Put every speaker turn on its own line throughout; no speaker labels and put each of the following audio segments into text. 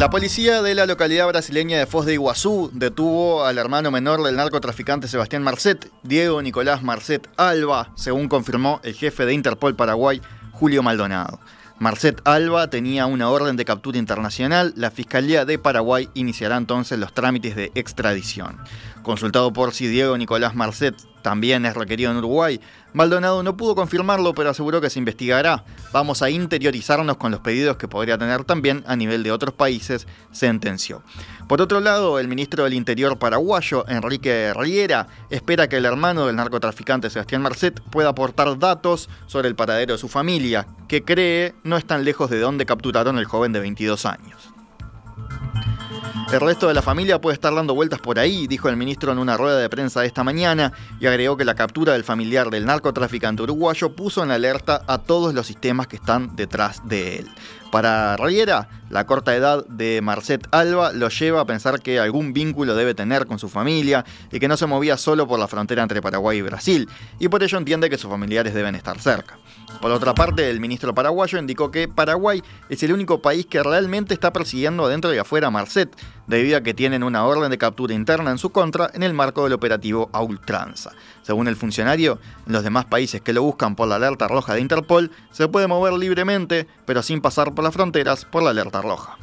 La policía de la localidad brasileña de Foz de Iguazú detuvo al hermano menor del narcotraficante Sebastián Marcet, Diego Nicolás Marcet Alba, según confirmó el jefe de Interpol Paraguay, Julio Maldonado. Marcet Alba tenía una orden de captura internacional, la Fiscalía de Paraguay iniciará entonces los trámites de extradición. Consultado por si Diego Nicolás Marcet también es requerido en Uruguay, Maldonado no pudo confirmarlo, pero aseguró que se investigará. Vamos a interiorizarnos con los pedidos que podría tener también a nivel de otros países, sentenció. Por otro lado, el ministro del Interior paraguayo, Enrique Riera, espera que el hermano del narcotraficante Sebastián Marcet pueda aportar datos sobre el paradero de su familia, que cree no están lejos de donde capturaron al joven de 22 años. El resto de la familia puede estar dando vueltas por ahí, dijo el ministro en una rueda de prensa esta mañana, y agregó que la captura del familiar del narcotraficante uruguayo puso en alerta a todos los sistemas que están detrás de él. Para Riera, la corta edad de Marcet Alba lo lleva a pensar que algún vínculo debe tener con su familia y que no se movía solo por la frontera entre Paraguay y Brasil, y por ello entiende que sus familiares deben estar cerca. Por otra parte, el ministro paraguayo indicó que Paraguay es el único país que realmente está persiguiendo adentro y afuera a Marcet, debido a que tienen una orden de captura interna en su contra en el marco del operativo a ultranza. Según el funcionario, los demás países que lo buscan por la alerta roja de Interpol, se puede mover libremente, pero sin pasar por las fronteras por la alerta roja.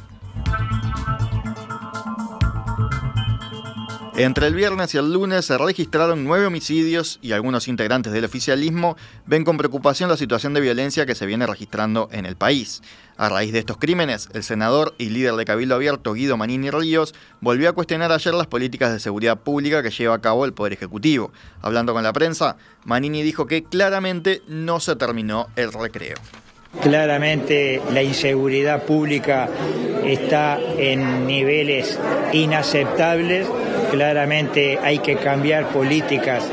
Entre el viernes y el lunes se registraron nueve homicidios y algunos integrantes del oficialismo ven con preocupación la situación de violencia que se viene registrando en el país. A raíz de estos crímenes, el senador y líder de Cabildo Abierto Guido Manini Ríos volvió a cuestionar ayer las políticas de seguridad pública que lleva a cabo el Poder Ejecutivo. Hablando con la prensa, Manini dijo que claramente no se terminó el recreo.
Claramente la inseguridad pública está en niveles inaceptables claramente hay que cambiar políticas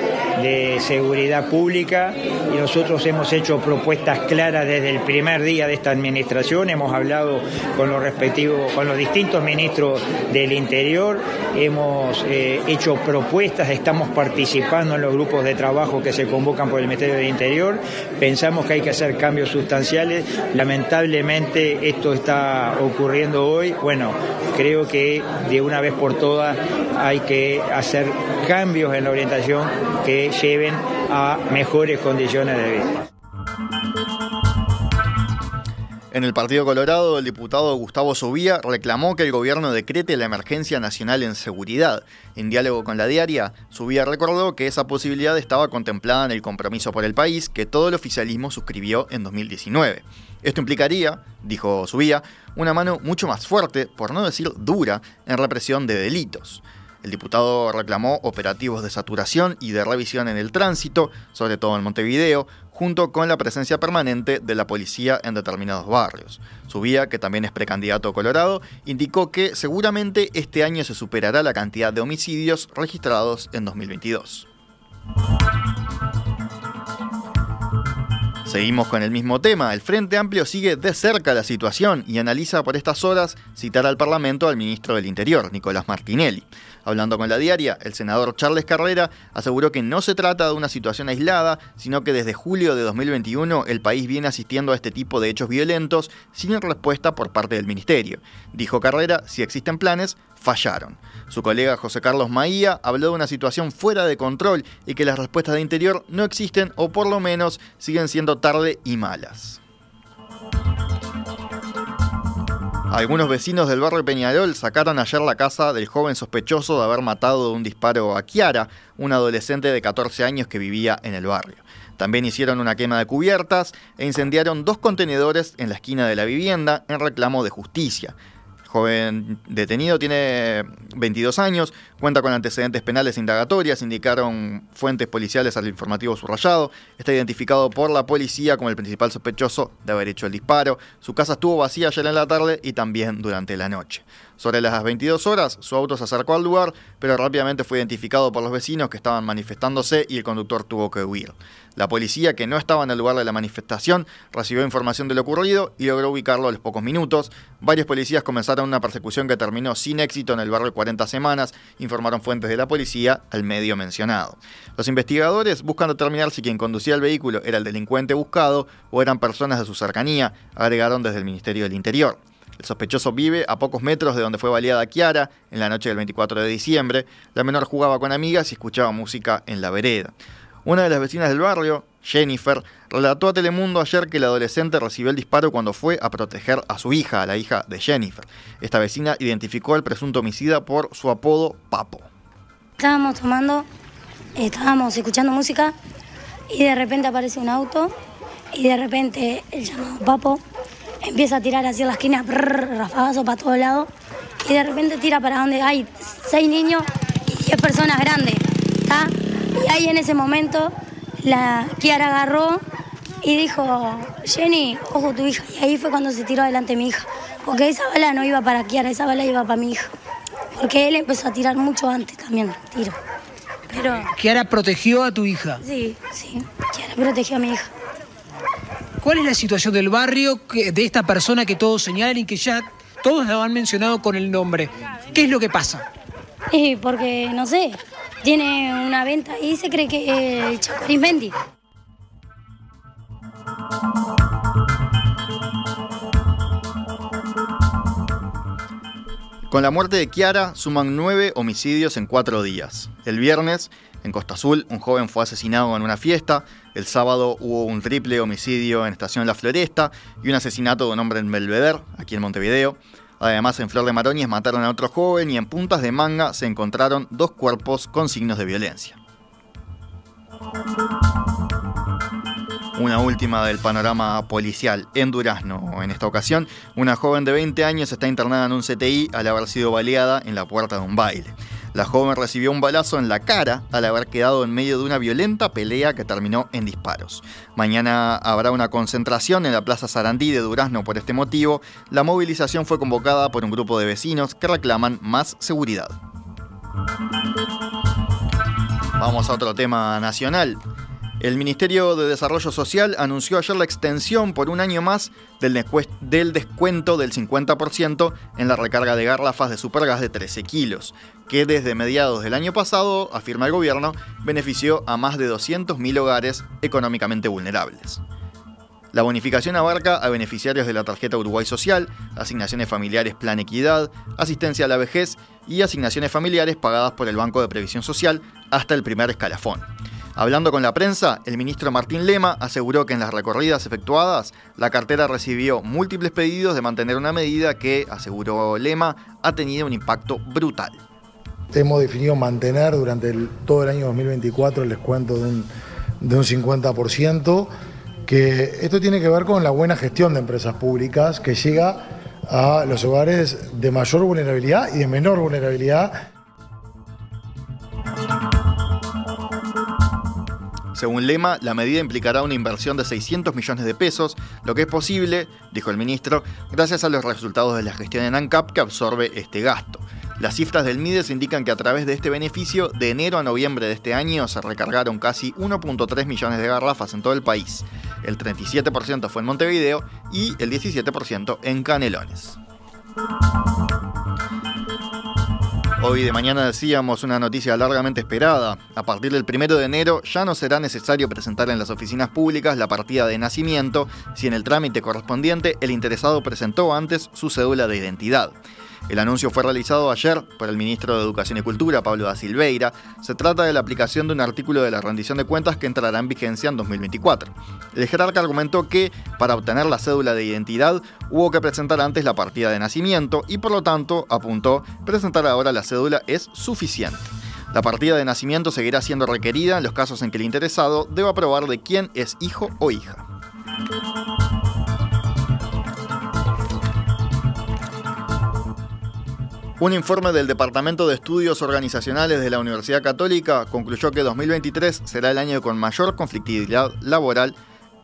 de seguridad pública y nosotros hemos hecho propuestas claras desde el primer día de esta administración, hemos hablado con los respectivos, con los distintos ministros del Interior, hemos eh, hecho propuestas, estamos participando en los grupos de trabajo que se convocan por el Ministerio del Interior, pensamos que hay que hacer cambios sustanciales, lamentablemente esto está ocurriendo hoy, bueno, creo que de una vez por todas hay que hacer cambios en la orientación que lleven a mejores condiciones de vida.
En el Partido Colorado, el diputado Gustavo Subía reclamó que el gobierno decrete la emergencia nacional en seguridad. En diálogo con la diaria, Subía recordó que esa posibilidad estaba contemplada en el compromiso por el país que todo el oficialismo suscribió en 2019. Esto implicaría, dijo Subía, una mano mucho más fuerte, por no decir dura, en represión de delitos. El diputado reclamó operativos de saturación y de revisión en el tránsito, sobre todo en Montevideo, junto con la presencia permanente de la policía en determinados barrios. Subía, que también es precandidato colorado, indicó que seguramente este año se superará la cantidad de homicidios registrados en 2022. Seguimos con el mismo tema. El Frente Amplio sigue de cerca la situación y analiza por estas horas citar al Parlamento al ministro del Interior, Nicolás Martinelli. Hablando con la diaria, el senador Charles Carrera aseguró que no se trata de una situación aislada, sino que desde julio de 2021 el país viene asistiendo a este tipo de hechos violentos sin respuesta por parte del ministerio. Dijo Carrera, si existen planes, fallaron. Su colega José Carlos Maía habló de una situación fuera de control y que las respuestas de interior no existen o por lo menos siguen siendo tarde y malas. Algunos vecinos del barrio Peñarol sacaron ayer la casa del joven sospechoso de haber matado de un disparo a Kiara, una adolescente de 14 años que vivía en el barrio. También hicieron una quema de cubiertas e incendiaron dos contenedores en la esquina de la vivienda en reclamo de justicia joven detenido tiene 22 años, cuenta con antecedentes penales indagatorias, indicaron fuentes policiales al informativo subrayado. Está identificado por la policía como el principal sospechoso de haber hecho el disparo. Su casa estuvo vacía ayer en la tarde y también durante la noche. Sobre las 22 horas, su auto se acercó al lugar, pero rápidamente fue identificado por los vecinos que estaban manifestándose y el conductor tuvo que huir. La policía, que no estaba en el lugar de la manifestación, recibió información de lo ocurrido y logró ubicarlo a los pocos minutos. Varios policías comenzaron una persecución que terminó sin éxito en el barrio 40 semanas, informaron fuentes de la policía al medio mencionado. Los investigadores buscan determinar si quien conducía el vehículo era el delincuente buscado o eran personas de su cercanía, agregaron desde el Ministerio del Interior. El sospechoso vive a pocos metros de donde fue baleada Kiara en la noche del 24 de diciembre. La menor jugaba con amigas y escuchaba música en la vereda. Una de las vecinas del barrio, Jennifer, relató a Telemundo ayer que el adolescente recibió el disparo cuando fue a proteger a su hija, la hija de Jennifer. Esta vecina identificó al presunto homicida por su apodo Papo.
Estábamos tomando, estábamos escuchando música y de repente aparece un auto y de repente el llamado Papo empieza a tirar hacia la esquina, rafagazo para todos lados y de repente tira para donde hay seis niños y diez personas grandes. Y ahí en ese momento la Kiara agarró y dijo, Jenny, ojo tu hija. Y ahí fue cuando se tiró adelante mi hija. Porque esa bala no iba para Kiara, esa bala iba para mi hija. Porque él empezó a tirar mucho antes también, tiro.
Pero... ¿Kiara protegió a tu hija?
Sí, sí, Kiara protegió a mi hija.
¿Cuál es la situación del barrio de esta persona que todos señalan y que ya todos la han mencionado con el nombre? ¿Qué es lo que pasa?
Sí, porque, no sé, tiene una venta y se cree que es Chaco Arismendi.
Con la muerte de Kiara suman nueve homicidios en cuatro días. El viernes, en Costa Azul, un joven fue asesinado en una fiesta. El sábado hubo un triple homicidio en Estación La Floresta y un asesinato de un hombre en Belvedere, aquí en Montevideo. Además, en Flor de Maroñez mataron a otro joven y en Puntas de Manga se encontraron dos cuerpos con signos de violencia. Una última del panorama policial en Durazno. En esta ocasión, una joven de 20 años está internada en un CTI al haber sido baleada en la puerta de un baile. La joven recibió un balazo en la cara al haber quedado en medio de una violenta pelea que terminó en disparos. Mañana habrá una concentración en la Plaza Sarandí de Durazno por este motivo. La movilización fue convocada por un grupo de vecinos que reclaman más seguridad. Vamos a otro tema nacional. El Ministerio de Desarrollo Social anunció ayer la extensión por un año más del, descuento del 50% en la recarga de garrafas de supergas de 13 kilos, que desde mediados del año pasado, afirma el gobierno, benefició a más de 200.000 hogares económicamente vulnerables. La bonificación abarca a beneficiarios de la tarjeta Uruguay Social, asignaciones familiares Plan Equidad, asistencia a la vejez y asignaciones familiares pagadas por el Banco de Previsión Social hasta el primer escalafón. Hablando con la prensa, el ministro Martín Lema aseguró que en las recorridas efectuadas, la cartera recibió múltiples pedidos de mantener una medida que, aseguró Lema, ha tenido un impacto brutal.
Hemos definido mantener durante todo el año 2024 el descuento de un, de un 50%, que esto tiene que ver con la buena gestión de empresas públicas que llega a los hogares de mayor vulnerabilidad y de menor vulnerabilidad
Según Lema, la medida implicará una inversión de 600 millones de pesos, lo que es posible, dijo el ministro, gracias a los resultados de la gestión en ANCAP que absorbe este gasto. Las cifras del MIDES indican que a través de este beneficio, de enero a noviembre de este año se recargaron casi 1.3 millones de garrafas en todo el país. El 37% fue en Montevideo y el 17% en Canelones. Hoy de mañana decíamos una noticia largamente esperada. A partir del 1 de enero ya no será necesario presentar en las oficinas públicas la partida de nacimiento si en el trámite correspondiente el interesado presentó antes su cédula de identidad. El anuncio fue realizado ayer por el ministro de Educación y Cultura, Pablo da Silveira. Se trata de la aplicación de un artículo de la rendición de cuentas que entrará en vigencia en 2024. El jerarca argumentó que, para obtener la cédula de identidad, hubo que presentar antes la partida de nacimiento y, por lo tanto, apuntó, presentar ahora la cédula es suficiente. La partida de nacimiento seguirá siendo requerida en los casos en que el interesado deba probar de quién es hijo o hija. Un informe del Departamento de Estudios Organizacionales de la Universidad Católica concluyó que 2023 será el año con mayor conflictividad laboral,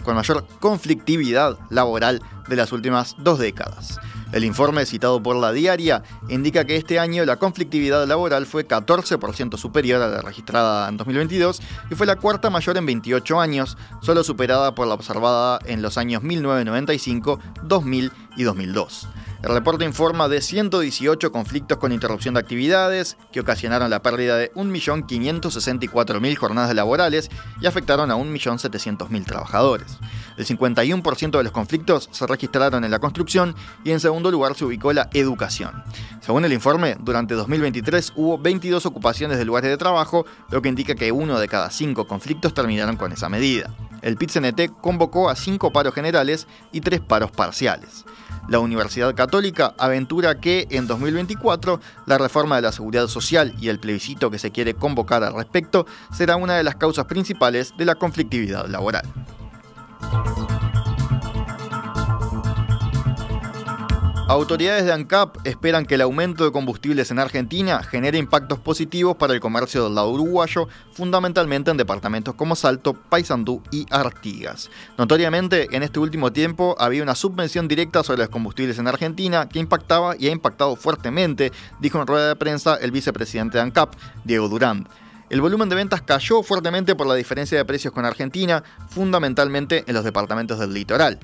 con mayor conflictividad laboral de las últimas dos décadas. El informe citado por la diaria indica que este año la conflictividad laboral fue 14% superior a la registrada en 2022 y fue la cuarta mayor en 28 años, solo superada por la observada en los años 1995, 2000 y 2002. El reporte informa de 118 conflictos con interrupción de actividades que ocasionaron la pérdida de 1.564.000 jornadas laborales y afectaron a 1.700.000 trabajadores. El 51% de los conflictos se registraron en la construcción y en segundo lugar se ubicó la educación. Según el informe, durante 2023 hubo 22 ocupaciones de lugares de trabajo, lo que indica que uno de cada cinco conflictos terminaron con esa medida. El pit convocó a cinco paros generales y tres paros parciales. La Universidad Católica aventura que en 2024 la reforma de la seguridad social y el plebiscito que se quiere convocar al respecto será una de las causas principales de la conflictividad laboral. Autoridades de ANCAP esperan que el aumento de combustibles en Argentina genere impactos positivos para el comercio del lado uruguayo, fundamentalmente en departamentos como Salto, Paysandú y Artigas. Notoriamente, en este último tiempo había una subvención directa sobre los combustibles en Argentina que impactaba y ha impactado fuertemente, dijo en rueda de prensa el vicepresidente de ANCAP, Diego Durán. El volumen de ventas cayó fuertemente por la diferencia de precios con Argentina, fundamentalmente en los departamentos del litoral.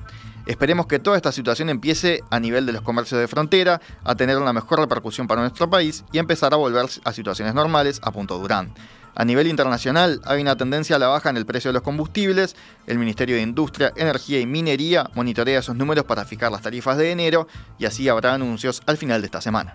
Esperemos que toda esta situación empiece a nivel de los comercios de frontera a tener una mejor repercusión para nuestro país y empezar a volver a situaciones normales, a punto Durán. A nivel internacional hay una tendencia a la baja en el precio de los combustibles. El Ministerio de Industria, Energía y Minería monitorea esos números para fijar las tarifas de enero y así habrá anuncios al final de esta semana.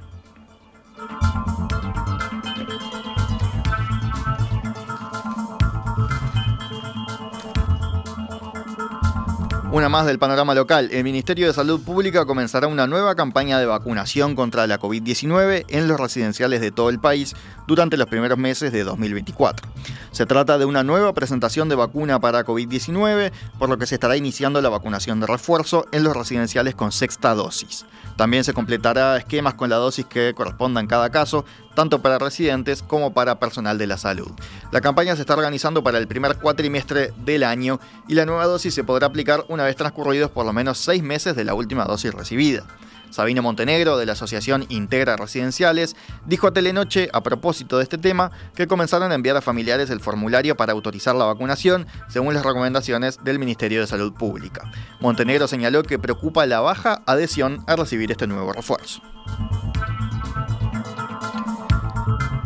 Una más del panorama local. El Ministerio de Salud Pública comenzará una nueva campaña de vacunación contra la COVID-19 en los residenciales de todo el país durante los primeros meses de 2024. Se trata de una nueva presentación de vacuna para COVID-19, por lo que se estará iniciando la vacunación de refuerzo en los residenciales con sexta dosis. También se completará esquemas con la dosis que corresponda en cada caso, tanto para residentes como para personal de la salud. La campaña se está organizando para el primer cuatrimestre del año y la nueva dosis se podrá aplicar una vez transcurridos por lo menos seis meses de la última dosis recibida. Sabino Montenegro, de la Asociación Integra Residenciales, dijo a Telenoche, a propósito de este tema, que comenzaron a enviar a familiares el formulario para autorizar la vacunación, según las recomendaciones del Ministerio de Salud Pública. Montenegro señaló que preocupa la baja adhesión a recibir este nuevo refuerzo.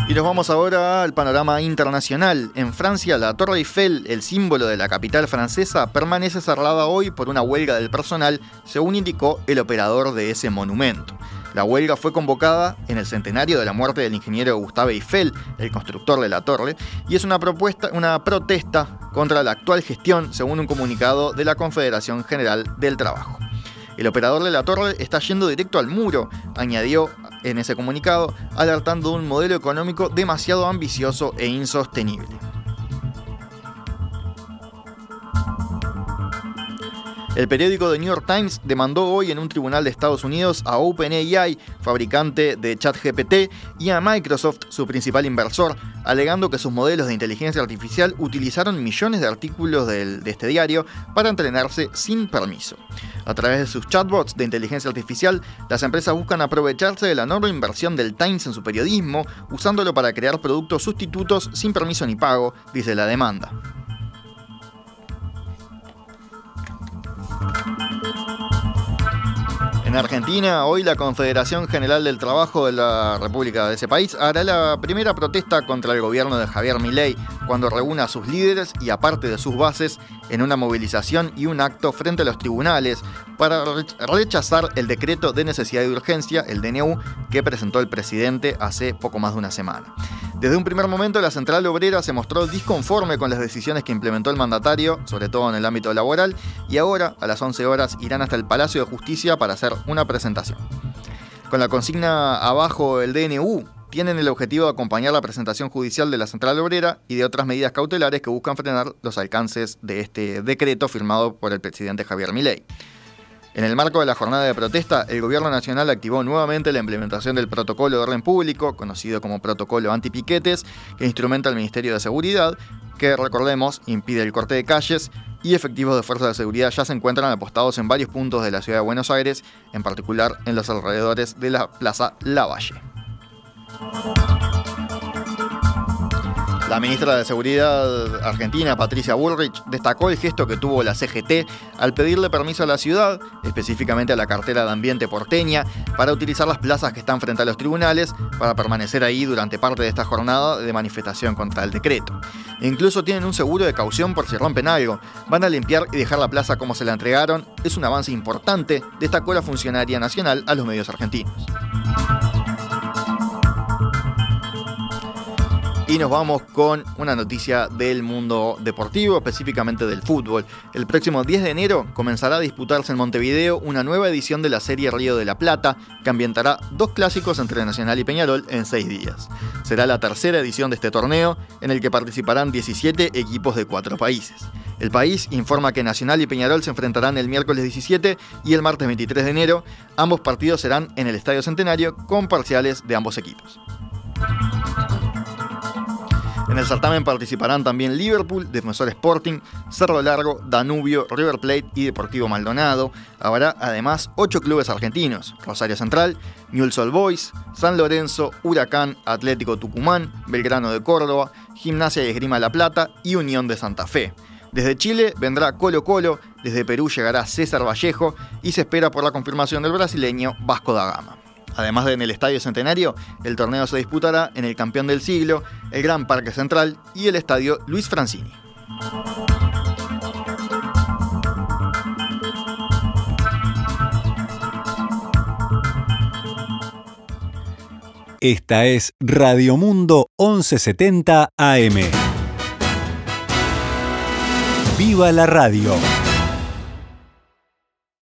Y nos vamos ahora al panorama internacional. En Francia, la Torre Eiffel, el símbolo de la capital francesa, permanece cerrada hoy por una huelga del personal, según indicó el operador de ese monumento. La huelga fue convocada en el centenario de la muerte del ingeniero Gustave Eiffel, el constructor de la torre, y es una, propuesta, una protesta contra la actual gestión, según un comunicado de la Confederación General del Trabajo. El operador de la torre está yendo directo al muro, añadió en ese comunicado, alertando de un modelo económico demasiado ambicioso e insostenible. El periódico The New York Times demandó hoy en un tribunal de Estados Unidos a OpenAI, fabricante de ChatGPT, y a Microsoft, su principal inversor, alegando que sus modelos de inteligencia artificial utilizaron millones de artículos de este diario para entrenarse sin permiso. A través de sus chatbots de inteligencia artificial, las empresas buscan aprovecharse de la enorme inversión del Times en su periodismo, usándolo para crear productos sustitutos sin permiso ni pago, dice la demanda. Argentina, hoy la Confederación General del Trabajo de la República de ese país hará la primera protesta contra el gobierno de Javier Milei cuando reúna a sus líderes y aparte de sus bases en una movilización y un acto frente a los tribunales para rechazar el decreto de necesidad de urgencia, el DNU, que presentó el presidente hace poco más de una semana. Desde un primer momento, la Central Obrera se mostró disconforme con las decisiones que implementó el mandatario, sobre todo en el ámbito laboral, y ahora, a las 11 horas, irán hasta el Palacio de Justicia para hacer una presentación. Con la consigna abajo el DNU, tienen el objetivo de acompañar la presentación judicial de la Central Obrera y de otras medidas cautelares que buscan frenar los alcances de este decreto firmado por el presidente Javier Milei. En el marco de la jornada de protesta, el Gobierno Nacional activó nuevamente la implementación del protocolo de orden público, conocido como protocolo antipiquetes, que instrumenta el Ministerio de Seguridad, que recordemos impide el corte de calles y efectivos de fuerzas de seguridad ya se encuentran apostados en varios puntos de la ciudad de Buenos Aires, en particular en los alrededores de la Plaza Lavalle. La ministra de Seguridad argentina, Patricia Bullrich, destacó el gesto que tuvo la CGT al pedirle permiso a la ciudad, específicamente a la cartera de ambiente porteña, para utilizar las plazas que están frente a los tribunales para permanecer ahí durante parte de esta jornada de manifestación contra el decreto. incluso tienen un seguro de caución por si rompen algo. Van a limpiar y dejar la plaza como se la entregaron. Es un avance importante, destacó la funcionaria nacional a los medios argentinos. Y nos vamos con una noticia del mundo deportivo, específicamente del fútbol. El próximo 10 de enero comenzará a disputarse en Montevideo una nueva edición de la Serie Río de la Plata, que ambientará dos clásicos entre Nacional y Peñarol en seis días. Será la tercera edición de este torneo, en el que participarán 17 equipos de cuatro países. El país informa que Nacional y Peñarol se enfrentarán el miércoles 17 y el martes 23 de enero. Ambos partidos serán en el Estadio Centenario con parciales de ambos equipos. En el certamen participarán también Liverpool, Defensor Sporting, Cerro Largo, Danubio, River Plate y Deportivo Maldonado. Habrá además ocho clubes argentinos: Rosario Central, Newell's Old Boys, San Lorenzo, Huracán, Atlético Tucumán, Belgrano de Córdoba, Gimnasia y Esgrima La Plata y Unión de Santa Fe. Desde Chile vendrá Colo Colo, desde Perú llegará César Vallejo y se espera por la confirmación del brasileño Vasco da Gama. Además de en el Estadio Centenario, el torneo se disputará en el Campeón del Siglo, el Gran Parque Central y el Estadio Luis Francini.
Esta es Radio Mundo 1170 AM. ¡Viva la radio!